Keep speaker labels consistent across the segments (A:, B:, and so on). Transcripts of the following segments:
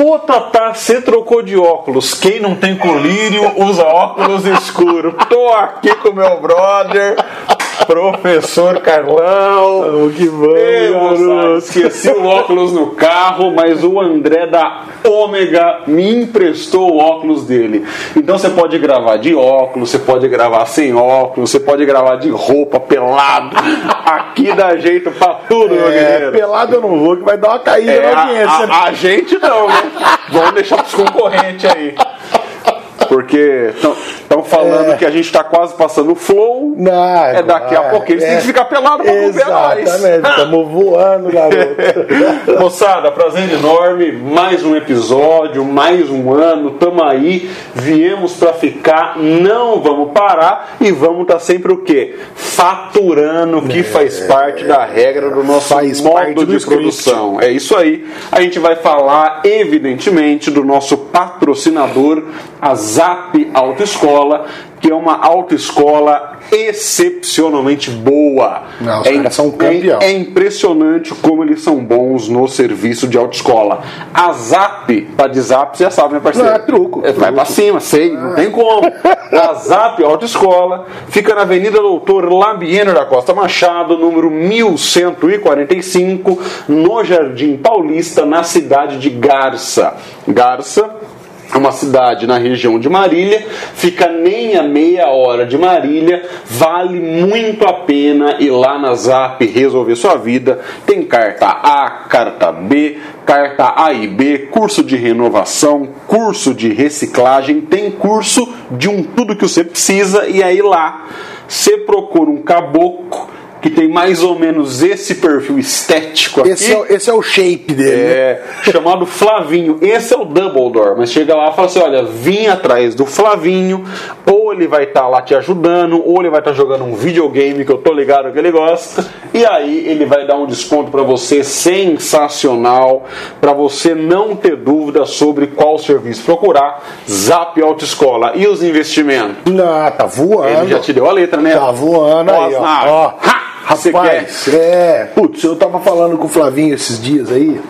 A: Pô, Tatá, você trocou de óculos. Quem não tem colírio usa óculos escuro. Tô aqui com meu brother, professor Carlão.
B: Oh, que bom,
A: Ei,
B: garoto.
A: moçada, esqueci o óculos no carro, mas o André da Ômega me emprestou o óculos dele. Então você pode gravar de óculos, você pode gravar sem óculos, você pode gravar de roupa, pelado. Aqui dá jeito pra tudo, meu
B: É,
A: guerreiro.
B: pelado eu não vou, que vai dar uma caída
A: É,
B: na
A: a,
B: audiência.
A: a- a gente não, né? Vamos deixar pros concorrentes aí. Porque estão falando
B: É.
A: que a gente tá quase passando o flow.
B: Não,
A: É daqui a pouco eles têm que ficar pelado não ver nós.
B: Exatamente, estamos voando, garoto.
A: Moçada, prazer enorme, mais um episódio, mais um ano, tamo aí, viemos pra ficar, não vamos parar e vamos estar sempre o quê? Faturando, que faz parte da regra do nosso
B: É. Faz
A: modo de
B: script.
A: produção. É isso aí. A gente vai falar, evidentemente, do nosso patrocinador, a Zap Autoescola, que é uma autoescola excepcionalmente boa.
B: Não, caras são campeão.
A: É, é impressionante como eles são bons no serviço de autoescola. A Zap, tá de Zap, você já sabe, né, parceiro?
B: Não, é truco,
A: É, vai pra cima, sei, não tem como. A Zap Autoescola fica na Avenida Doutor Labieno da Costa Machado, número 1145, no Jardim Paulista, na cidade de Garça. Garça é uma cidade na região de Marília, fica nem a meia hora de Marília, vale muito a pena ir lá na Zap resolver sua vida. Tem carta A, carta B, carta A e B, curso de renovação, curso de reciclagem, tem curso de um tudo que você precisa e aí lá você procura um caboclo que tem mais ou menos esse perfil estético aqui.
B: Esse é, o- esse é o shape dele. né?
A: É, chamado Flavinho. Esse é o Dumbledore, mas chega lá e fala assim: olha, vim atrás do Flavinho, ou ele vai estar lá te ajudando, ou ele vai estar jogando um videogame que eu tô ligado que ele gosta, e aí ele vai dar um desconto pra você sensacional, pra você não ter dúvida sobre qual serviço procurar. Zap Autoescola. E os investimentos?
B: Não, tá voando.
A: Ele já te deu a letra, né?
B: Tá voando aí, ó. Ó.
A: Ha! Você
B: Rapaz,
A: quer?
B: é. Putz, eu tava falando com o Flavinho esses dias aí.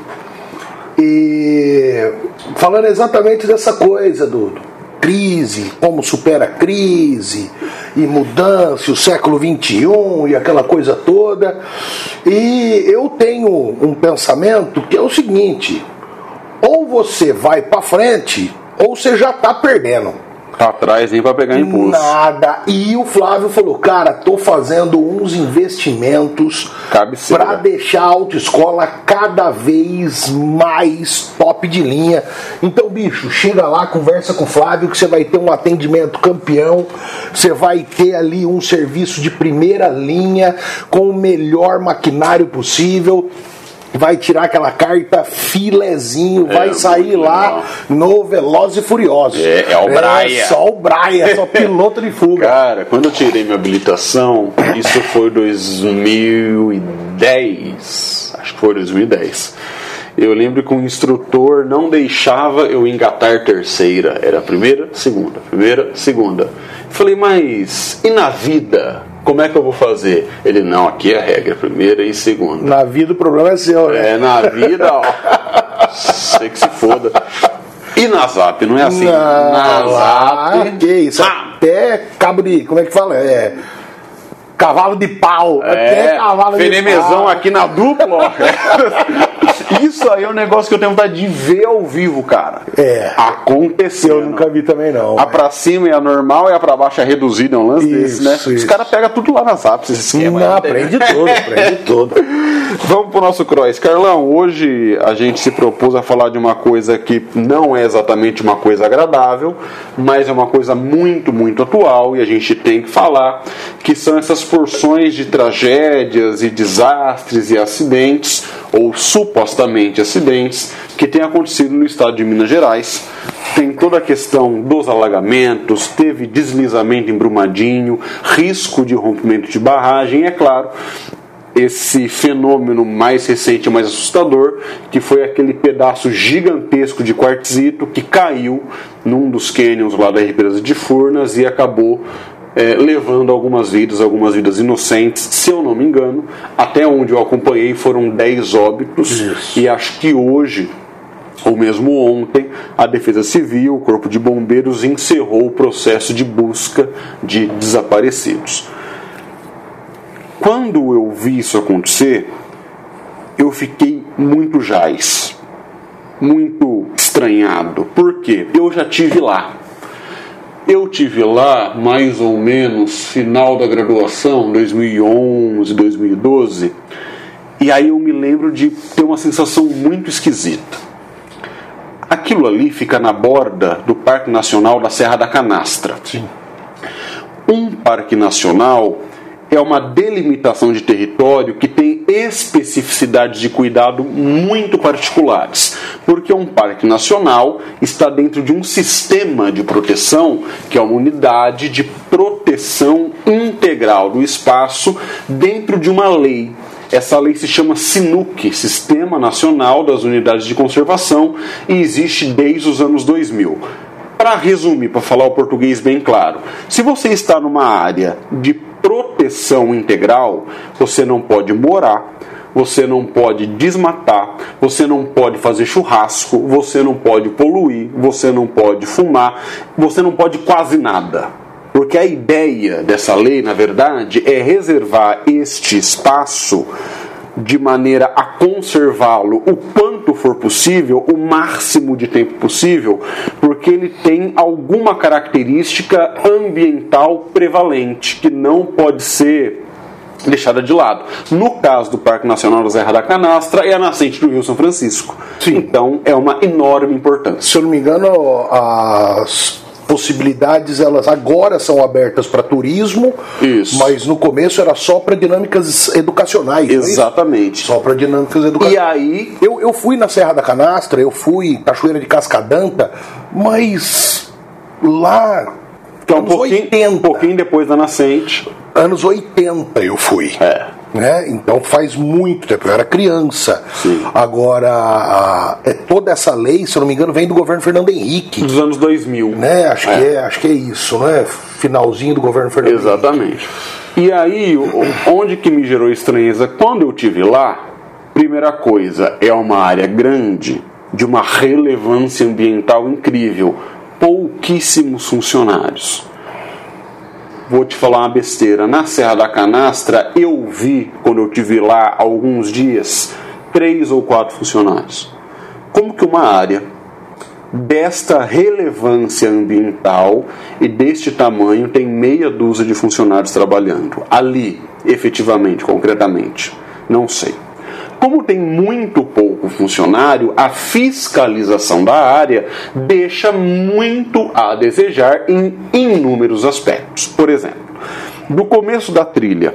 B: E falando exatamente dessa coisa do, do crise, como supera a crise, e mudança, o século XXI e aquela coisa toda. E eu tenho um pensamento que é o seguinte: ou você vai pra frente, ou você já tá perdendo.
A: Tá atrás, nem pra pegar impulso.
B: Nada. E o Flávio falou, cara, tô fazendo uns investimentos para deixar a autoescola cada vez mais top de linha. Então, bicho, chega lá, conversa com o Flávio que você vai ter um atendimento campeão, você vai ter ali um serviço de primeira linha com o melhor maquinário possível. Vai tirar aquela carta filezinho, vai sair lá
A: legal.
B: no Velozes e Furiosos.
A: É, é o Braia.
B: só o Braia, só piloto de fuga.
A: Cara, quando eu tirei minha habilitação, isso foi 2010. Acho que foi 2010. Eu lembro que o instrutor não deixava eu engatar terceira. Era primeira, segunda, primeira, segunda. Falei, mas e na vida? Como é que eu vou fazer? Ele, não, aqui é a regra, primeira e segunda.
B: Na vida o problema é seu, né?
A: É, na vida, ó. Sei que se foda. E na Zap, não é assim? na
B: lá,
A: Zap.
B: que isso,
A: Ah,
B: até cabo de. Como é que fala? É. Cavalo de pau. até
A: É,
B: cavalo de pau.
A: aqui na dupla, ó. Isso aí é um negócio que eu tenho vontade de ver ao vivo, cara.
B: É.
A: Aconteceu.
B: Eu nunca vi também, não.
A: A pra cima é a normal e a pra baixo é reduzida, é um lance desse, né?
B: Isso,
A: Os
B: isso.
A: caras pegam tudo lá nas apps, esse esquema.
B: Não, aprende tudo, aprende tudo.
A: Vamos pro nosso cross. Carlão, hoje a gente se propôs a falar de uma coisa que não é exatamente uma coisa agradável, mas é uma coisa muito, muito atual e a gente tem que falar, que são essas porções de tragédias e desastres e acidentes, ou supostamente acidentes, que têm acontecido no estado de Minas Gerais. Tem toda a questão dos alagamentos, teve deslizamento em Brumadinho, risco de rompimento de barragem, é claro, esse fenômeno mais recente mais assustador, que foi aquele pedaço gigantesco de quartzito que caiu num dos cânions lá da represa de Furnas e acabou é, levando algumas vidas, algumas vidas inocentes, se eu não me engano, até onde eu acompanhei foram 10 óbitos
B: Isso.
A: e acho que hoje ou mesmo ontem, a Defesa Civil, o Corpo de Bombeiros encerrou o processo de busca de desaparecidos. Quando eu vi isso acontecer, eu fiquei muito jaz, muito estranhado. Por quê? Eu já tive lá. Eu tive lá mais ou menos final da graduação, 2011, 2012, e aí eu me lembro de ter uma sensação muito esquisita. Aquilo ali fica na borda do Parque Nacional da Serra da Canastra.
B: Sim.
A: Um parque nacional é uma delimitação de território que tem especificidades de cuidado muito particulares, porque um parque nacional está dentro de um sistema de proteção que é uma unidade de proteção integral do espaço dentro de uma lei. Essa lei se chama SINUC, Sistema Nacional das Unidades de Conservação, e existe desde os anos 2000 para resumir, para falar o português bem claro, se você está numa área de proteção integral, você não pode morar, você não pode desmatar, você não pode fazer churrasco, você não pode poluir, você não pode fumar, você não pode quase nada. Porque a ideia dessa lei, na verdade, é reservar este espaço de maneira a conservá-lo o quanto for possível, o máximo de tempo possível, porque ele tem alguma característica ambiental prevalente que não pode ser deixada de lado. No caso do Parque Nacional da Serra da Canastra, é a nascente do Rio São Francisco.
B: Sim.
A: Então é uma enorme importância.
B: Se eu não me engano, as possibilidades elas agora são abertas para turismo,
A: Isso.
B: mas no começo era só para dinâmicas educacionais. é?
A: Exatamente.
B: Só para dinâmicas
A: E
B: educacionais.
A: aí,
B: Eu, eu fui na Serra da Canastra, eu fui Cachoeira de Cascadanta, mas lá.
A: é um pouquinho,
B: 80.
A: um pouquinho depois da nascente,
B: Anos 80 eu fui.
A: É.
B: Né? Então faz muito tempo, eu era criança.
A: Sim.
B: Agora, é, toda essa lei, se eu não me engano, vem do governo Fernando Henrique.
A: dos anos 2000.
B: Né? Acho, Que é, acho que é isso, né? Finalzinho do governo Fernando Henrique.
A: Exatamente. E aí, onde que me gerou estranheza? Quando eu tive lá, primeira coisa, é uma área grande, de uma relevância ambiental incrível, pouquíssimos funcionários. Vou te falar uma besteira. Na Serra da Canastra, eu vi, quando eu tive lá alguns dias, três ou quatro funcionários. Como que uma área desta relevância ambiental e deste tamanho tem meia dúzia de funcionários trabalhando ali, efetivamente, concretamente. Não sei. Como tem muito pouco funcionário, a fiscalização da área deixa muito a desejar em inúmeros aspectos. Por exemplo, do começo da trilha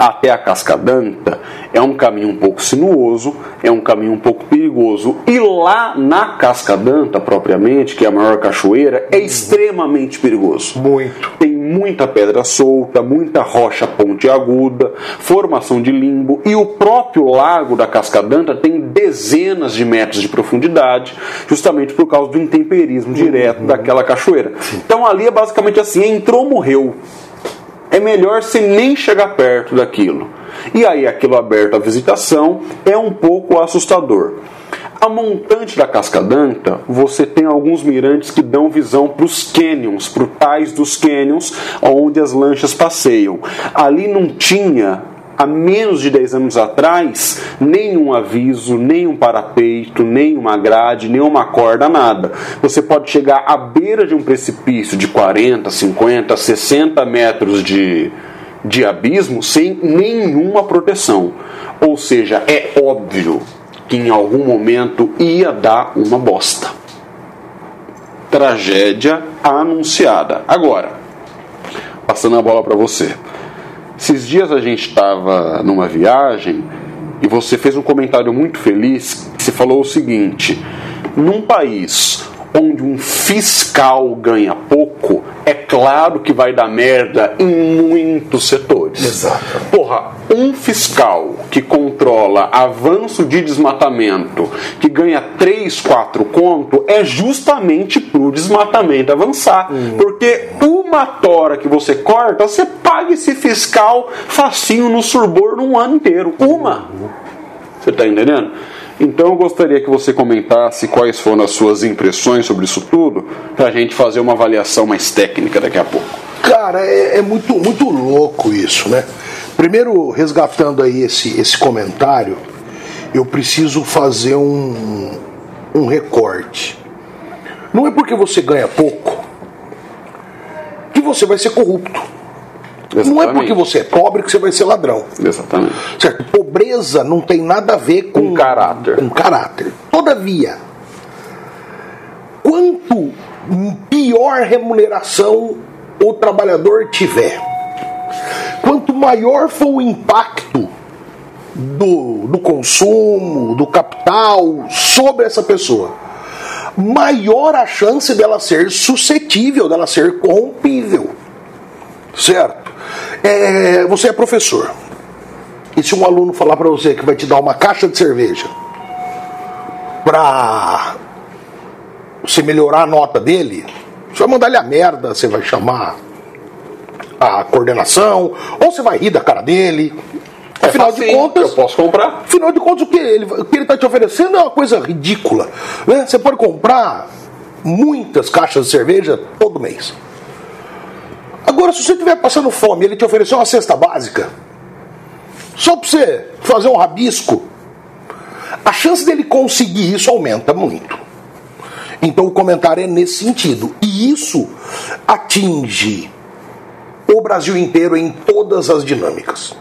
A: até a Cascadanta é um caminho um pouco sinuoso, é um caminho um pouco perigoso. E lá na Cascadanta, propriamente, que é a maior cachoeira, é extremamente perigoso.
B: Muito.
A: Tem muita pedra solta, muita rocha pontiaguda, formação de limbo e o próprio lago da Cascadanta tem dezenas de metros de profundidade, justamente por causa do intemperismo direto daquela cachoeira. Então ali é basicamente assim, entrou, morreu é melhor você nem chegar perto daquilo. E aí, aquilo aberto à visitação é um pouco assustador. A montante da Cascadanta, você tem alguns mirantes que dão visão para os canyons, para os tais dos canyons, onde as lanchas passeiam. Ali não tinha há menos de 10 anos atrás, nenhum aviso, nenhum parapeito, nenhuma grade, nenhuma corda, nada. Você pode chegar à beira de um precipício de 40, 50, 60 metros de, de abismo sem nenhuma proteção. Ou seja, é óbvio que em algum momento ia dar uma bosta. Tragédia anunciada. Agora, passando a bola para você. Esses dias a gente estava numa viagem e você fez um comentário muito feliz. Você falou o seguinte: num país onde um fiscal ganha pouco, é claro que vai dar merda em muitos setores.
B: Exato.
A: Porra, um fiscal que controla avanço de desmatamento, que ganha 3, 4 conto, é justamente pro desmatamento avançar. Porque uma tora que você corta, você paga esse fiscal facinho no surbor num ano inteiro. Uma. Você tá entendendo? Então eu gostaria que você comentasse quais foram as suas impressões sobre isso tudo, para a gente fazer uma avaliação mais técnica daqui a pouco.
B: Cara, é, é, muito, muito louco isso, né? Primeiro, resgatando aí esse, esse comentário, eu preciso fazer um, um recorte. Não é porque você ganha pouco que você vai ser corrupto. Exatamente. Não é porque você é pobre que você vai ser ladrão.
A: Exatamente.
B: Certo? Pobreza não tem nada a ver com
A: um caráter.
B: Com caráter. Todavia, quanto pior remuneração o trabalhador tiver, quanto maior for o impacto do, do consumo, do capital sobre essa pessoa, maior a chance dela ser suscetível, dela ser corrompível. Certo? É, você é professor. E se um aluno falar para você que vai te dar uma caixa de cerveja para você melhorar a nota dele, você vai mandar ele a merda, você vai chamar a coordenação, ou você vai rir da cara dele.
A: É afinal de contas, eu posso comprar.
B: Afinal de contas, o que ele o que ele está te oferecendo é uma coisa ridícula. Né? Você pode comprar muitas caixas de cerveja todo mês. Agora, se você estiver passando fome e ele te oferecer uma cesta básica, só para você fazer um rabisco, a chance dele conseguir isso aumenta muito. Então o comentário é nesse sentido. E isso atinge o Brasil inteiro em todas as dinâmicas.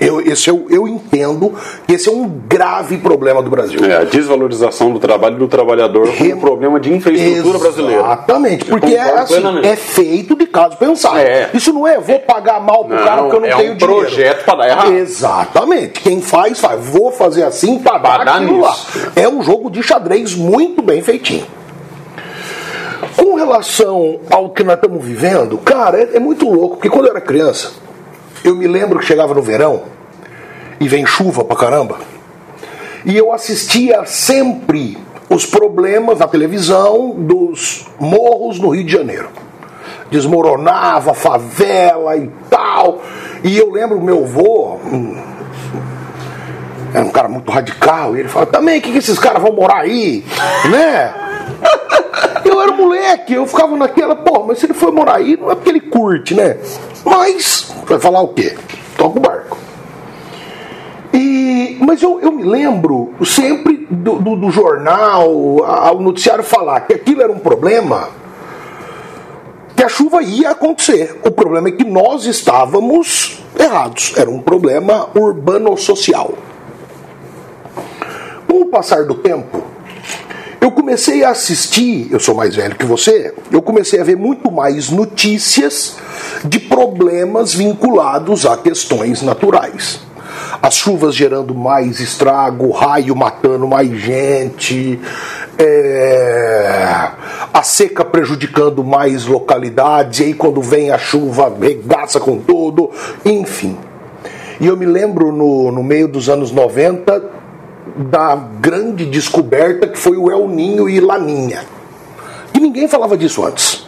B: Eu, esse eu, eu entendo que esse é um grave problema do Brasil.
A: É, a desvalorização do trabalho do trabalhador Re... um problema de infraestrutura brasileira.
B: Exatamente, porque é, assim, é feito de caso pensado. É. Isso não é vou pagar mal pro não, cara porque eu não
A: é
B: tenho
A: um
B: dinheiro.
A: projeto para dar errado.
B: Exatamente. Quem faz, faz. Vou fazer assim para dar aquilo lá. É um jogo de xadrez muito bem feitinho. Com relação ao que nós estamos vivendo, cara, é, é muito louco, porque quando eu era criança, eu me lembro que chegava no verão e vem chuva pra caramba. E eu assistia sempre os problemas na televisão dos morros no Rio de Janeiro. Desmoronava favela e tal. E eu lembro meu avô, era um cara muito radical, e ele falava, também que, que esses caras vão morar aí? né? Eu era moleque, eu ficava naquela, pô, mas se ele for morar aí, não é porque ele curte, né? Mas, vai falar o quê? Toca o barco. E, mas eu, eu me lembro sempre do, do, do jornal, ao noticiário falar que aquilo era um problema, que a chuva ia acontecer. O problema é que nós estávamos errados. Era um problema urbano-social. Com o passar do tempo, comecei a assistir, eu sou mais velho que você, eu comecei a ver muito mais notícias de problemas vinculados a questões naturais. As chuvas gerando mais estrago, raio matando mais gente, é, a seca prejudicando mais localidades, e aí quando vem a chuva regaça com tudo, enfim. E eu me lembro no, no meio dos anos 90 da grande descoberta que foi o El Ninho e Laninha. E ninguém falava disso antes.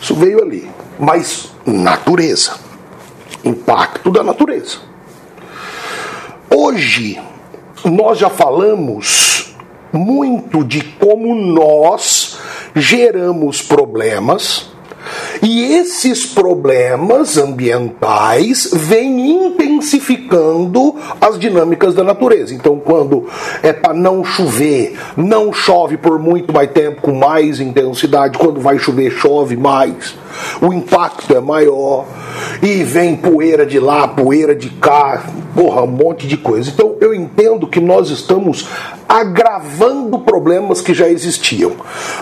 B: Isso veio ali. Mas natureza. Impacto da natureza. Hoje, nós já falamos muito de como nós geramos problemas e esses problemas ambientais vêm intensificando as dinâmicas da natureza. Então, quando é para não chover, não chove por muito mais tempo, com mais intensidade. Quando vai chover, chove mais. O impacto é maior. E vem poeira de lá, poeira de cá, porra, um monte de coisa. Então, eu entendo que nós estamos agravando problemas que já existiam.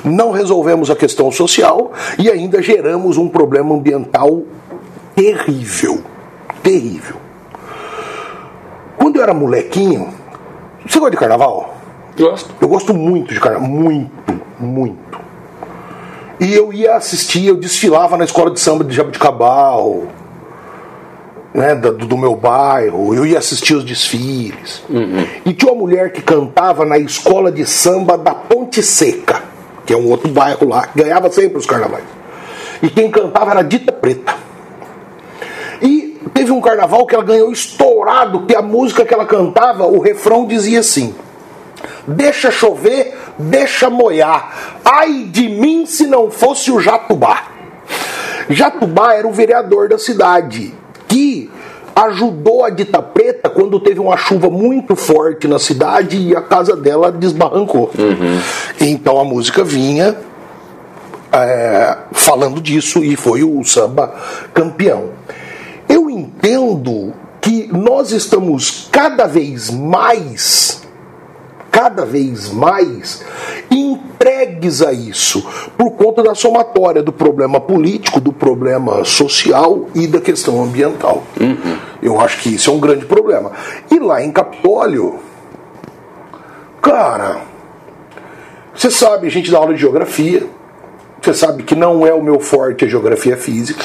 B: Não resolvemos a questão social e ainda geramos um problema ambiental terrível. Terrível. Quando eu era molequinho, você gosta de carnaval?
A: Gosto.
B: Eu gosto muito de carnaval, muito, muito. E eu ia assistir, eu desfilava na escola de samba de Jabuticabal, né, do, do, meu bairro, eu ia assistir os desfiles. Uhum. E tinha uma mulher que cantava na escola de samba da Ponte Seca, que é um outro bairro lá, que ganhava sempre os carnavais. E quem cantava era Dita Preta. E teve um carnaval que ela ganhou estourado, que a música que ela cantava, o refrão dizia assim: deixa chover, deixa moiar. Ai de mim se não fosse o Jatubá. Jatubá era o vereador da cidade que ajudou a Dita Preta quando teve uma chuva muito forte na cidade e a casa dela desbarrancou. Uhum. Então a música vinha é, falando disso e foi o samba campeão. Eu entendo que nós estamos cada vez mais, cada vez mais entregues a isso, por conta da somatória do problema político, do problema social e da questão ambiental. Uhum. Eu acho que isso é um grande problema. E lá em Capitólio, cara, você sabe, a gente dá aula de geografia, você sabe que não é o meu forte a geografia física.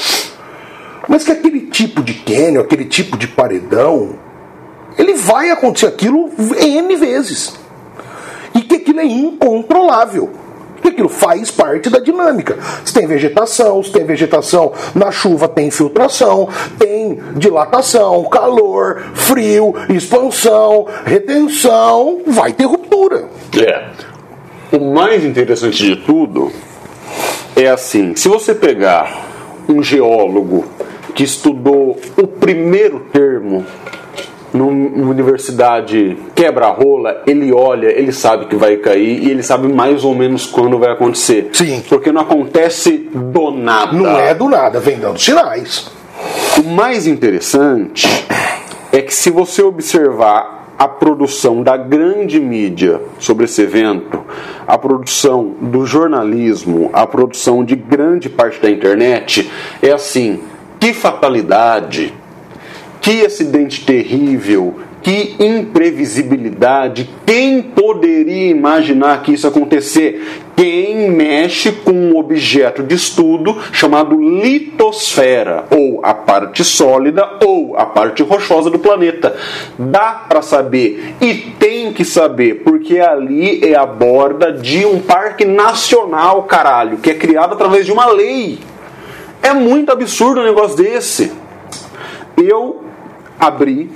B: Mas que aquele tipo de cânion, aquele tipo de paredão, ele vai acontecer aquilo N vezes. Que aquilo é incontrolável. Que aquilo faz parte da dinâmica. Se tem vegetação, se tem vegetação na chuva, tem infiltração, tem dilatação, calor, frio, expansão, retenção, vai ter ruptura.
A: É. O mais interessante de tudo é assim: se você pegar um geólogo que estudou o primeiro termo numa universidade quebra-rola, ele olha, ele sabe que vai cair e ele sabe mais ou menos quando vai acontecer.
B: Sim.
A: Porque não acontece do nada.
B: Não é do nada, vem dando sinais.
A: O mais interessante é que se você observar a produção da grande mídia sobre esse evento, a produção do jornalismo, a produção de grande parte da internet, é assim: que fatalidade, que acidente terrível, que imprevisibilidade! Quem poderia imaginar que isso acontecer? Quem mexe com um objeto de estudo chamado litosfera, ou a parte sólida ou a parte rochosa do planeta. Dá para saber e tem que saber, porque ali é a borda de um parque nacional, caralho, que é criado através de uma lei. É muito absurdo um negócio desse. Eu abri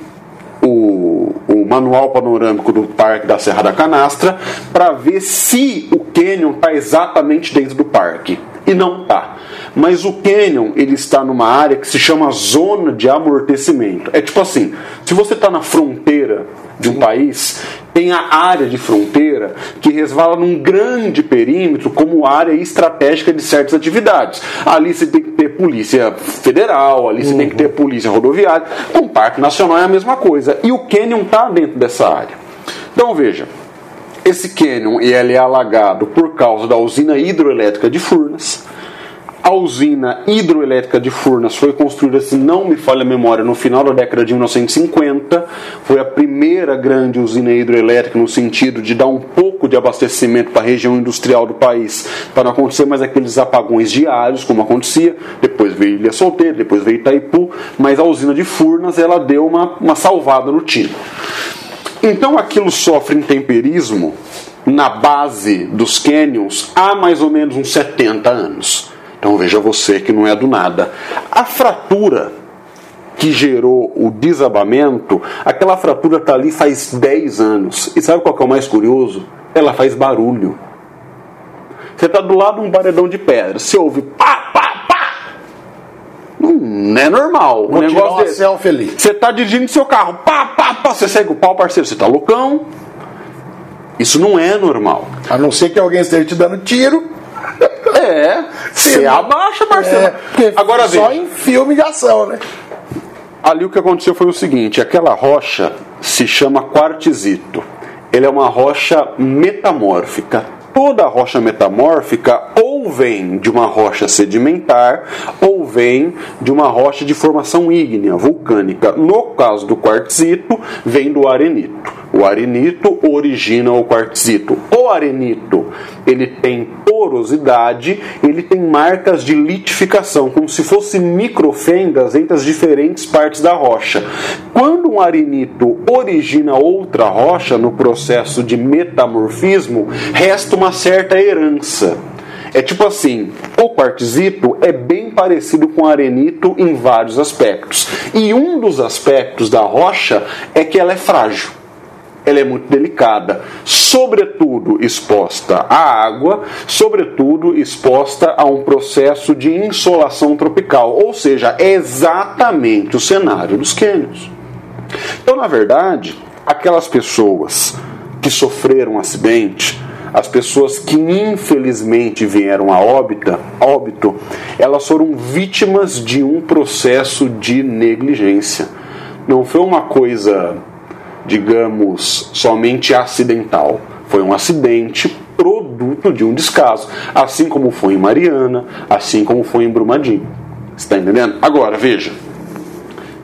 A: o, o manual panorâmico do Parque da Serra da Canastra para ver se o cânion está exatamente dentro do parque. E não está. Mas o cânion ele está numa área que se chama zona de amortecimento. É tipo assim, se você está na fronteira de um país, tem a área de fronteira que resvala num grande perímetro como área estratégica de certas atividades. Ali você tem que ter polícia federal, ali você uhum. tem que ter uhum. polícia rodoviária. Com o Parque Nacional é a mesma coisa. E o Canyon está dentro dessa área. Então veja, esse Canyon ele é alagado por causa da usina hidroelétrica de Furnas a usina hidroelétrica de Furnas foi construída, se não me falha a memória, no final da década de 1950. Foi a primeira grande usina hidroelétrica no sentido de dar um pouco de abastecimento para a região industrial do país, para não acontecer mais aqueles apagões diários, como acontecia. Depois veio Ilha Solteira, depois veio Itaipu, mas a usina de Furnas ela deu uma, uma salvada no tiro. Então aquilo sofre intemperismo na base dos canyons há mais ou menos uns 70 anos. Então veja você que não é do nada. A fratura que gerou o desabamento, aquela fratura está ali faz 10 anos. E sabe qual é o mais curioso? Ela faz barulho. Você está do lado de um paredão de pedra, você ouve pá, pá, pá. Não é normal.
B: Vou um negócio desse. Feliz.
A: Você está dirigindo seu carro, pá, pá, pá. Você segue o pau, parceiro, você está loucão. Isso não é normal.
B: A não ser que alguém esteja te dando tiro.
A: É, você abaixa, Marcelo.
B: É, Agora só veja. em filme de ação, né?
A: Ali o que aconteceu foi o seguinte: aquela rocha se chama quartzito. Ele é uma rocha metamórfica. Toda rocha metamórfica ou vem de uma rocha sedimentar ou vem de uma rocha de formação ígnea, vulcânica. No caso do quartzito, vem do arenito. O arenito origina o quartzito. O arenito, ele tem porosidade, ele tem marcas de litificação, como se fossem microfendas entre as diferentes partes da rocha. Quando um arenito origina outra rocha no processo de metamorfismo, resta uma certa herança. É tipo assim, o quartzito é bem parecido com arenito em vários aspectos. E um dos aspectos da rocha é que ela é frágil ela é muito delicada, sobretudo exposta à água, sobretudo exposta a um processo de insolação tropical, ou seja, é exatamente o cenário dos cânions. Então, na verdade, aquelas pessoas que sofreram um acidente, as pessoas que infelizmente vieram a óbito, óbito, elas foram vítimas de um processo de negligência. Não foi uma coisa, digamos, somente acidental. Foi um acidente produto de um descaso, assim como foi em Mariana, assim como foi em Brumadinho. Está entendendo? Agora, veja,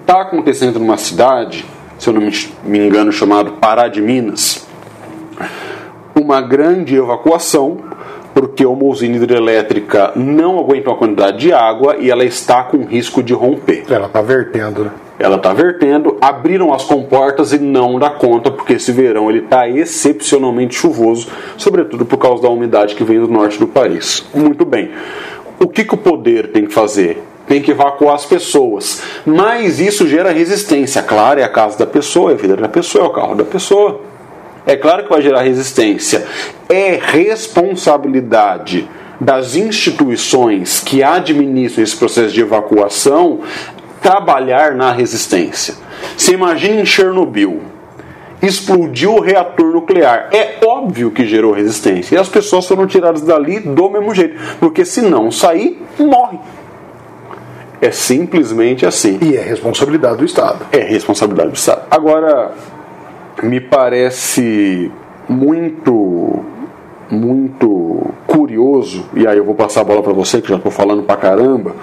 A: está acontecendo numa cidade, se eu não me engano, chamado Pará de Minas, uma grande evacuação, porque uma usina hidrelétrica não aguentou a quantidade de água e ela está com risco de romper.
B: Ela está vertendo, né?
A: Ela está vertendo, abriram as comportas e não dá conta, porque esse verão ele está excepcionalmente chuvoso, sobretudo por causa da umidade que vem do norte do país. Muito bem. O que, que o poder tem que fazer? tem que evacuar as pessoas. Mas isso gera resistência. Claro, é a casa da pessoa, é a vida da pessoa, é o carro da pessoa. É claro que vai gerar resistência. É responsabilidade das instituições que administram esse processo de evacuação trabalhar na resistência. Você imagina em Chernobyl, explodiu o reator nuclear. É óbvio que gerou resistência. E as pessoas foram tiradas dali do mesmo jeito. Porque se não sair, morre. É simplesmente assim.
B: E é responsabilidade do Estado.
A: É responsabilidade do Estado. Agora, me parece muito muito curioso, e aí eu vou passar a bola para você que já estou falando para caramba,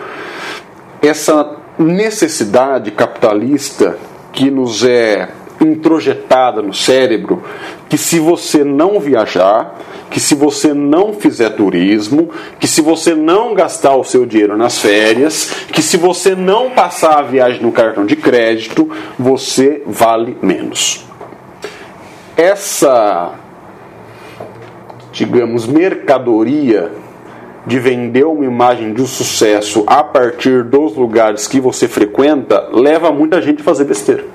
A: essa necessidade capitalista que nos é introjetada no cérebro, que se você não viajar, que se você não fizer turismo, que se você não gastar o seu dinheiro nas férias, que se você não passar a viagem no cartão de crédito, você vale menos. Essa, digamos, mercadoria de vender uma imagem de sucesso a partir dos lugares que você frequenta leva muita gente a fazer besteira.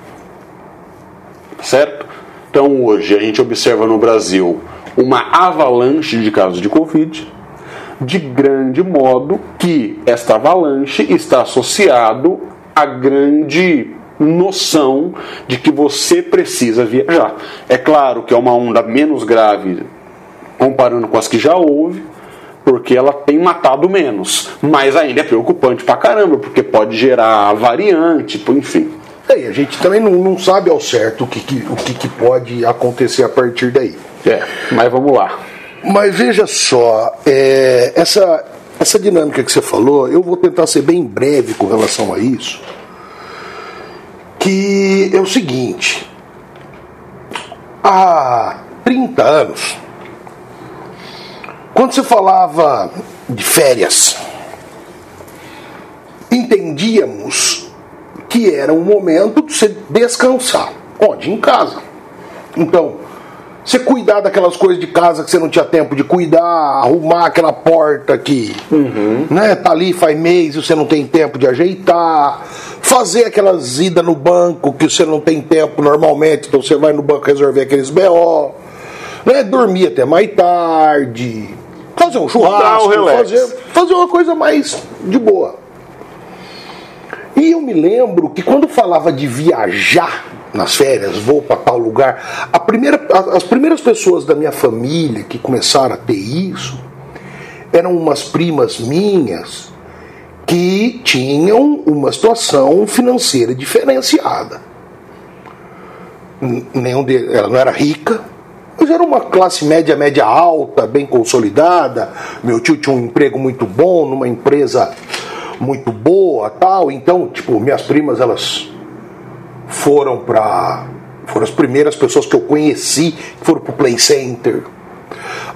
A: Certo? Então hoje a gente observa no Brasil uma avalanche de casos de Covid, de grande modo que esta avalanche está associado a grande noção de que você precisa viajar. É claro que é uma onda menos grave comparando com as que já houve, porque ela tem matado menos, mas ainda é preocupante pra caramba, porque pode gerar variante, enfim.
B: É, a gente também não, não sabe ao certo o, que, que o que, que pode acontecer a partir daí.
A: É, mas vamos lá.
B: Mas veja só, é, essa, essa dinâmica que você falou, eu vou tentar ser bem breve com relação a isso que é o seguinte: há 30 anos, quando se falava de férias, entendíamos que era um momento de você descansar. Onde? Em casa. Então, você cuidar daquelas coisas de casa que você não tinha tempo de cuidar, arrumar aquela porta que uhum. né, tá ali faz mês e você não tem tempo de ajeitar, fazer aquelas idas no banco que você não tem tempo normalmente, então você vai no banco resolver aqueles BO, né, dormir até mais tarde, fazer um churrasco, fazer, fazer uma coisa mais de boa. E eu me lembro que quando falava de viajar nas férias, vou para tal lugar. A primeira, as primeiras pessoas da minha família que começaram a ter isso eram umas primas minhas que tinham uma situação financeira diferenciada. Nenhum deles, ela não era rica, mas era uma classe média, média alta, bem consolidada. Meu tio tinha um emprego muito bom numa empresa muito boa, tal. Então, tipo, minhas primas elas foram para foram as primeiras pessoas que eu conheci que foram para o Play Center.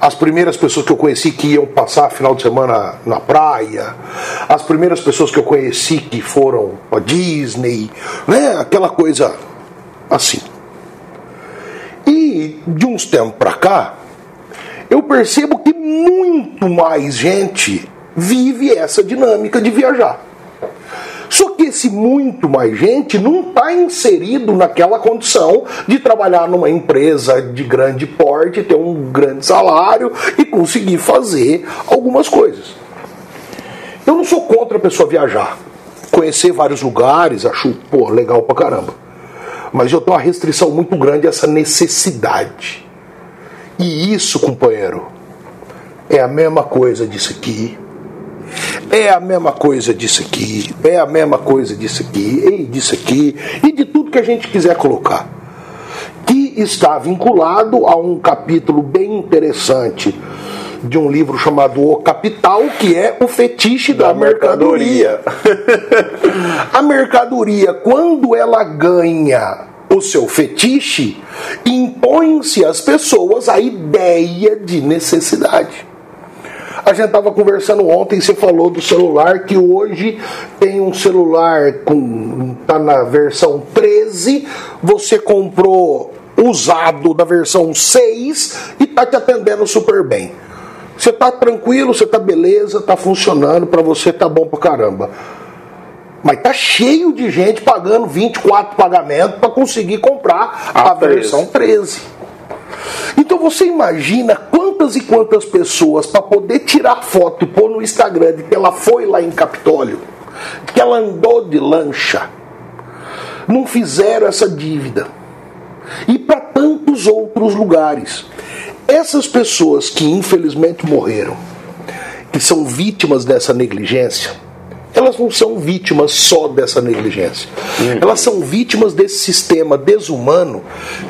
B: As primeiras pessoas que eu conheci que iam passar final de semana na praia. As primeiras pessoas que eu conheci que foram para Disney, né? Aquela coisa assim. E de uns tempos para cá, eu percebo que muito mais gente vive essa dinâmica de viajar. Só que esse muito mais gente não está inserido naquela condição de trabalhar numa empresa de grande porte, ter um grande salário e conseguir fazer algumas coisas. Eu não sou contra a pessoa viajar, conhecer vários lugares, acho pô, legal pra caramba. Mas eu tenho uma restrição muito grande a essa necessidade. E isso, companheiro, é a mesma coisa disso aqui. É a mesma coisa disso aqui. É a mesma coisa disso aqui. E disso aqui. E de tudo que a gente quiser colocar. Que está vinculado a um capítulo bem interessante de um livro chamado O Capital, que é o fetiche da, da mercadoria. mercadoria. a mercadoria, quando ela ganha o seu fetiche, impõe-se às pessoas a ideia de necessidade. A gente estava conversando ontem, você falou do celular, que hoje tem um celular com tá na versão 13, você comprou usado da versão 6 e tá te atendendo super bem. Você tá tranquilo, você tá beleza, tá funcionando, para você tá bom pra caramba. Mas tá cheio de gente pagando 24 pagamentos para conseguir comprar a, a versão 13. Então você imagina quantas e quantas pessoas para poder tirar foto e pôr no Instagram de que ela foi lá em Capitólio, que ela andou de lancha, não fizeram essa dívida. E para tantos outros lugares. Essas pessoas que infelizmente morreram, que são vítimas dessa negligência, elas não são vítimas só dessa negligência. Uhum. Elas são vítimas desse sistema desumano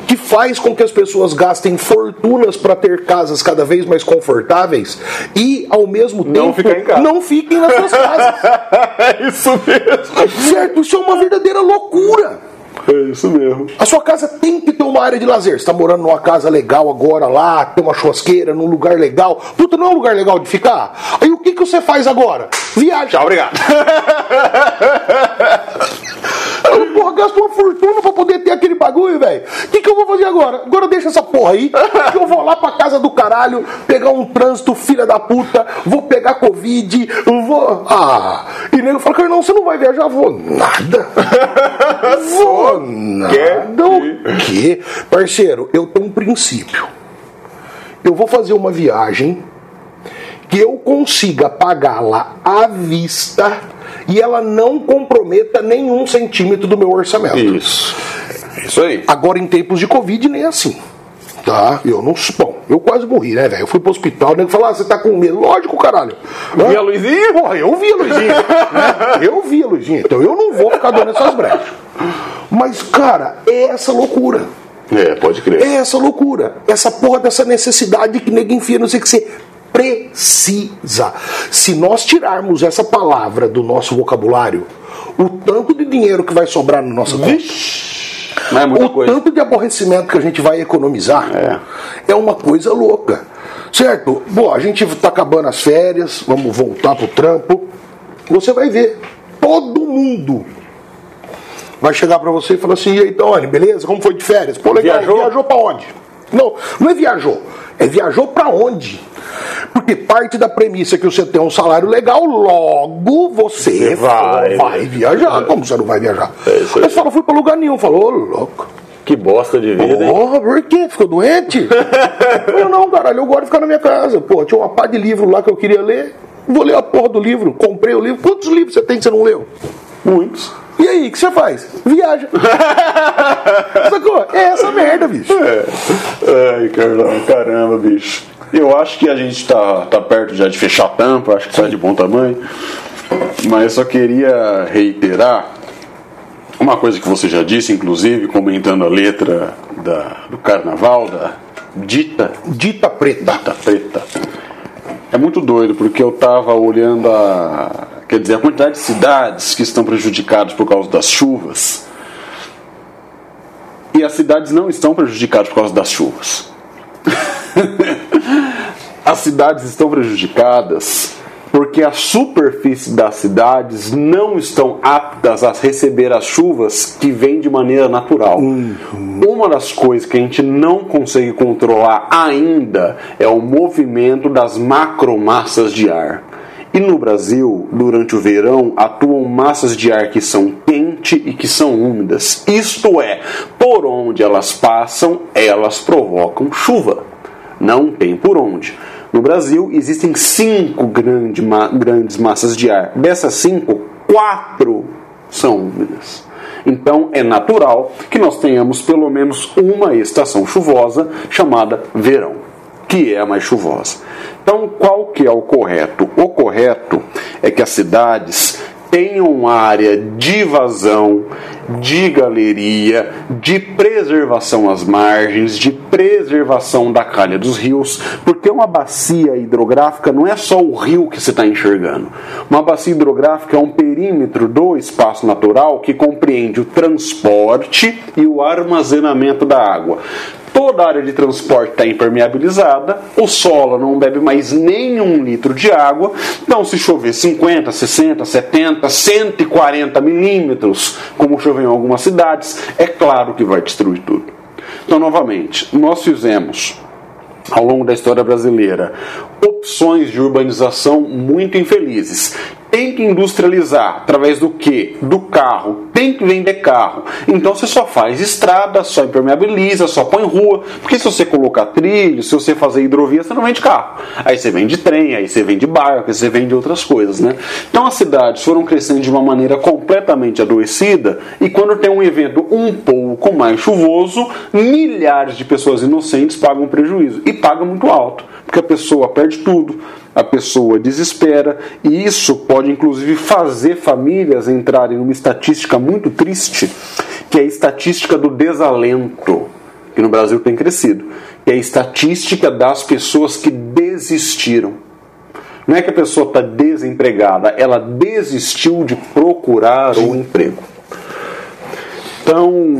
B: que faz com que as pessoas gastem fortunas para ter casas cada vez mais confortáveis e, ao mesmo
A: não
B: tempo, não fiquem nas suas casas.
A: é isso mesmo.
B: Certo? Isso é uma verdadeira loucura.
A: É isso mesmo.
B: A sua casa tem que ter uma área de lazer. Você está morando numa casa legal agora lá, tem uma churrasqueira, num lugar legal. Puta, não é um lugar legal de ficar? Aí o que, que você faz agora? Viaja.
A: Tchau, obrigado.
B: Eu, porra, gasto uma fortuna pra poder ter aquele bagulho, velho. O que, que eu vou fazer agora? Agora deixa essa porra aí. Que eu vou lá pra casa do caralho, pegar um trânsito, filha da puta, vou pegar Covid, vou. Ah! E nego fala, não, você não vai viajar? Vou nada. vou nada. O quê? Parceiro, eu tenho um princípio. Eu vou fazer uma viagem que eu consiga pagá-la à vista e ela não comprometa nenhum centímetro do meu orçamento.
A: Isso. Isso aí.
B: Agora, em tempos de Covid, nem assim. Tá? Eu não. Bom, eu quase morri, né, velho? Eu fui pro hospital, nem falar, ah, você tá com medo? Lógico, caralho.
A: Via a Luizinha?
B: Porra, eu vi a Luizinha. né? Eu vi a Luizinha. Então eu não vou ficar dando essas brechas. Mas, cara, é essa loucura.
A: É, pode crer.
B: É essa loucura. Essa porra dessa necessidade que ninguém enfia, não sei o que você precisa. Se nós tirarmos essa palavra do nosso vocabulário, o tanto de dinheiro que vai sobrar na nossa conta.
A: É
B: o
A: coisa.
B: tanto de aborrecimento que a gente vai economizar
A: é,
B: é uma coisa louca. Certo? Bom, a gente está acabando as férias, vamos voltar pro trampo. Você vai ver, todo mundo vai chegar para você e falar assim: e aí, Tony, beleza? Como foi de férias? Pô, legal,
A: Viajou?
B: viajou para onde? Não, não é viajou, é viajou para onde? Porque parte da premissa é que você tem um salário legal, logo você,
A: vai.
B: vai viajar. Como você não vai viajar?
A: É isso aí.
B: Mas fala, fui para lugar nenhum. Falou, ô, louco.
A: Que bosta de vida, hein?
B: Porra, por quê? Ficou doente? eu não, caralho, eu gosto de ficar na minha casa. Pô, tinha uma pá de livro lá que eu queria ler. Vou ler a porra do livro. Comprei o livro. Quantos livros você tem que você não leu?
A: Muitos.
B: E aí, o que você faz? Viaja. Sacou? É essa merda, bicho.
A: É. Ai, Carlão, caramba, bicho. Eu acho que a gente tá, tá perto já de fechar a tampa, acho que tá de bom tamanho. Mas eu só queria reiterar uma coisa que você já disse, inclusive, comentando a letra da, do carnaval, da dita
B: Dita preta.
A: Data Preta. É muito doido, porque eu tava olhando a. Quer dizer, a quantidade de cidades que estão prejudicadas por causa das chuvas. E as cidades não estão prejudicadas por causa das chuvas. As cidades estão prejudicadas porque a superfície das cidades não estão aptas a receber as chuvas que vêm de maneira natural. Uma das coisas que a gente não consegue controlar ainda é o movimento das macromassas de ar. E no Brasil, durante o verão, atuam massas de ar que são quente e que são úmidas. Isto é, por onde elas passam, elas provocam chuva. Não tem por onde. No Brasil, existem cinco grande, ma grandes massas de ar. Dessas cinco, quatro são úmidas. Então é natural que nós tenhamos pelo menos uma estação chuvosa chamada verão, que é a mais chuvosa. Então qual que é o correto? O correto é que as cidades tenham área de vazão, de galeria, de preservação às margens, de preservação da calha dos rios, porque uma bacia hidrográfica não é só o rio que você está enxergando. Uma bacia hidrográfica é um perímetro do espaço natural que compreende o transporte e o armazenamento da água toda a área de transporte está impermeabilizada, o solo não bebe mais nenhum litro de água, então se chover 50, 60, 70, 140 milímetros, como choveu em algumas cidades, é claro que vai destruir tudo. Então, novamente, nós fizemos ao longo da história brasileira opções de urbanização muito infelizes tem que industrializar através do que? Do carro. Tem que vender carro. Então você só faz estrada, só impermeabiliza, só põe rua. Porque se você colocar trilho, se você fazer hidrovia, você não vende carro. Aí você vende trem, aí você vende barco, aí você vende outras coisas, né? Então as cidades foram crescendo de uma maneira completamente adoecida e quando tem um evento um pouco mais chuvoso, milhares de pessoas inocentes pagam prejuízo e pagam muito alto, porque a pessoa perde tudo a pessoa desespera e isso pode inclusive fazer famílias entrarem numa estatística muito triste, que é a estatística do desalento, que no Brasil tem crescido, que é a estatística das pessoas que desistiram. Não é que a pessoa está desempregada, ela desistiu de procurar um emprego. Então,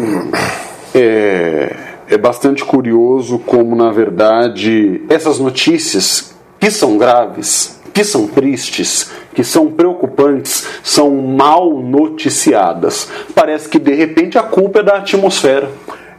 A: é, é bastante curioso como, na verdade, essas notícias que são graves, que são tristes, que são preocupantes, são mal noticiadas. Parece que de repente a culpa é da atmosfera.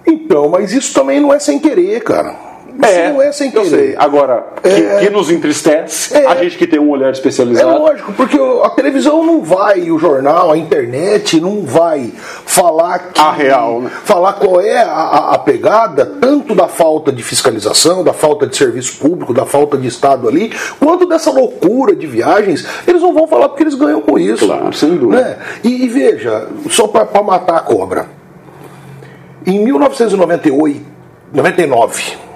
B: Então, mas isso também não é sem querer, cara.
A: É, não é sem querer. Eu sei. Agora, é, que, que, nos entristece, é, a gente que tem um olhar especializado. É
B: lógico, porque a televisão não vai, o jornal, a internet não vai falar que,
A: a real, né?
B: falar qual é a, a, pegada tanto da falta de fiscalização, da falta de serviço público, da falta de Estado ali, quanto dessa loucura de viagens. Eles não vão falar porque eles ganham com isso.
A: Claro, sem dúvida.
B: Né? E, e veja, só para matar a cobra. Em 1998, 99, eu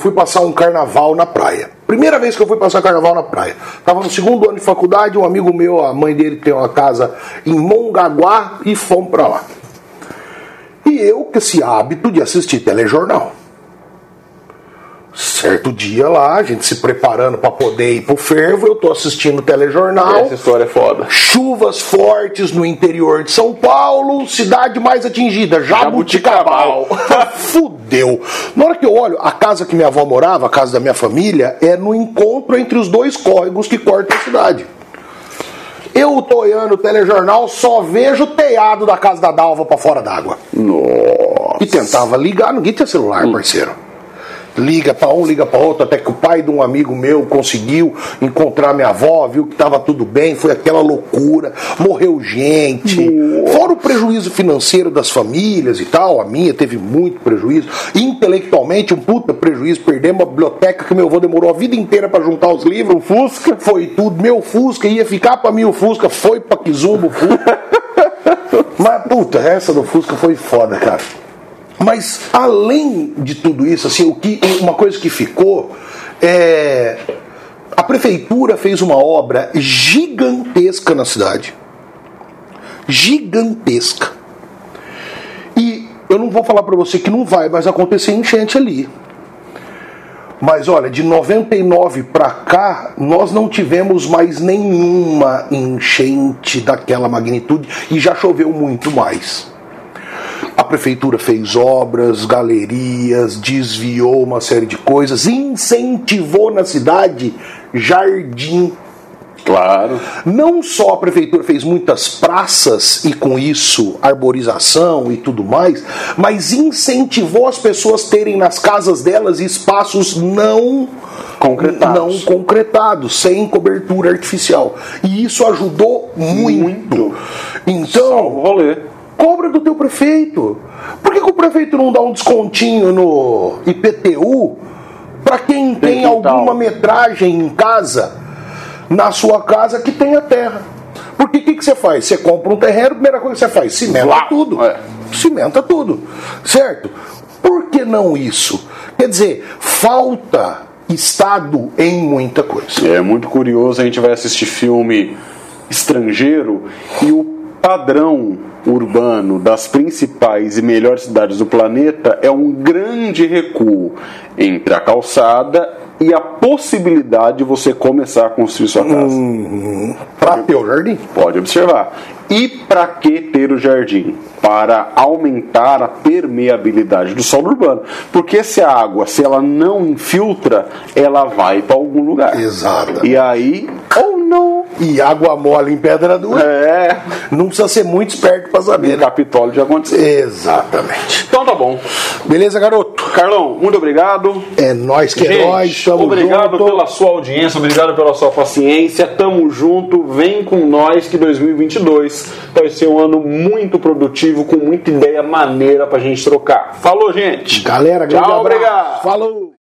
B: fui passar um carnaval na praia. Primeira vez que eu fui passar carnaval na praia. Estava no segundo ano de faculdade, um amigo meu, a mãe dele tem uma casa em Mongaguá e fomos para lá. E eu com esse hábito de assistir telejornal. Certo dia lá, a gente se preparando para poder ir pro fervo, eu tô assistindo o telejornal.
A: Essa história é foda.
B: Chuvas fortes no interior de São Paulo, cidade mais atingida, Jabuticabal. Fudeu. Na hora que eu olho, a casa que minha avó morava, a casa da minha família, é no encontro entre os dois córregos que cortam a cidade. Eu tô olhando o telejornal, só vejo o teado da casa da Dalva para fora d'água.
A: Nossa.
B: E tentava ligar, ninguém tinha celular, hum. parceiro liga para um, liga para outro, até que o pai de um amigo meu conseguiu encontrar minha avó, viu que estava tudo bem, foi aquela loucura, morreu gente. Fora o prejuízo financeiro das famílias e tal, a minha teve muito prejuízo. Intelectualmente, um puta prejuízo, perdemos a biblioteca que meu avô demorou a vida inteira para juntar os livros, o Fusca, foi tudo. Meu Fusca ia ficar para mim o Fusca, foi para Kizumba o Fusca. Mas, puta, essa do Fusca foi foda, cara. Mas além de tudo isso, assim, o que, uma coisa que ficou é a prefeitura fez uma obra gigantesca na cidade. Gigantesca. E eu não vou falar para você que não vai mais acontecer enchente ali. Mas olha, de 99 para cá, nós não tivemos mais nenhuma enchente daquela magnitude e já choveu muito mais. A prefeitura fez obras, galerias, desviou uma série de coisas, incentivou na cidade jardim.
A: Claro.
B: Não só a prefeitura fez muitas praças e com isso arborização e tudo mais, mas incentivou as pessoas terem nas casas delas espaços não
A: Concretados.
B: não concretados, sem cobertura artificial. E isso ajudou muito.
A: Muito.
B: Então,
A: O rolê.
B: Cobra do teu prefeito. Por que, que o prefeito não dá um descontinho no IPTU para quem tem,
A: quintal.
B: alguma metragem em casa, na sua casa que tenha terra? Porque o que, que você faz? Você compra um terreno, a primeira coisa que você faz, cimenta
A: Lá.
B: tudo.
A: É.
B: Cimenta tudo. Certo? Por que não isso? Quer dizer, falta Estado em muita coisa.
A: É muito curioso, a gente vai assistir filme estrangeiro e o padrão urbano das principais e melhores cidades do planeta é um grande recuo entre a calçada e a possibilidade de você começar a construir sua casa.
B: Para ter o jardim?
A: Pode observar. E para que ter o jardim? Para aumentar a permeabilidade do solo urbano. Porque se a água, se ela não infiltra, ela vai para algum lugar.
B: Exatamente.
A: E aí, ou.
B: E água mole em pedra dura.
A: É,
B: Não precisa ser muito esperto para
A: no
B: saber. né?
A: Capitólio já aconteceu.
B: Exatamente.
A: Então tá bom.
B: Beleza, garoto?
A: Carlão, muito obrigado.
B: É nós que é nós, tamo
A: obrigado
B: junto.
A: pela sua audiência, obrigado pela sua paciência. Tamo junto, vem com nós que 2022 vai ser um ano muito produtivo, com muita ideia maneira pra gente trocar. Falou, gente.
B: Galera, grande
A: Tchau,
B: abraço.
A: obrigado.
B: Falou.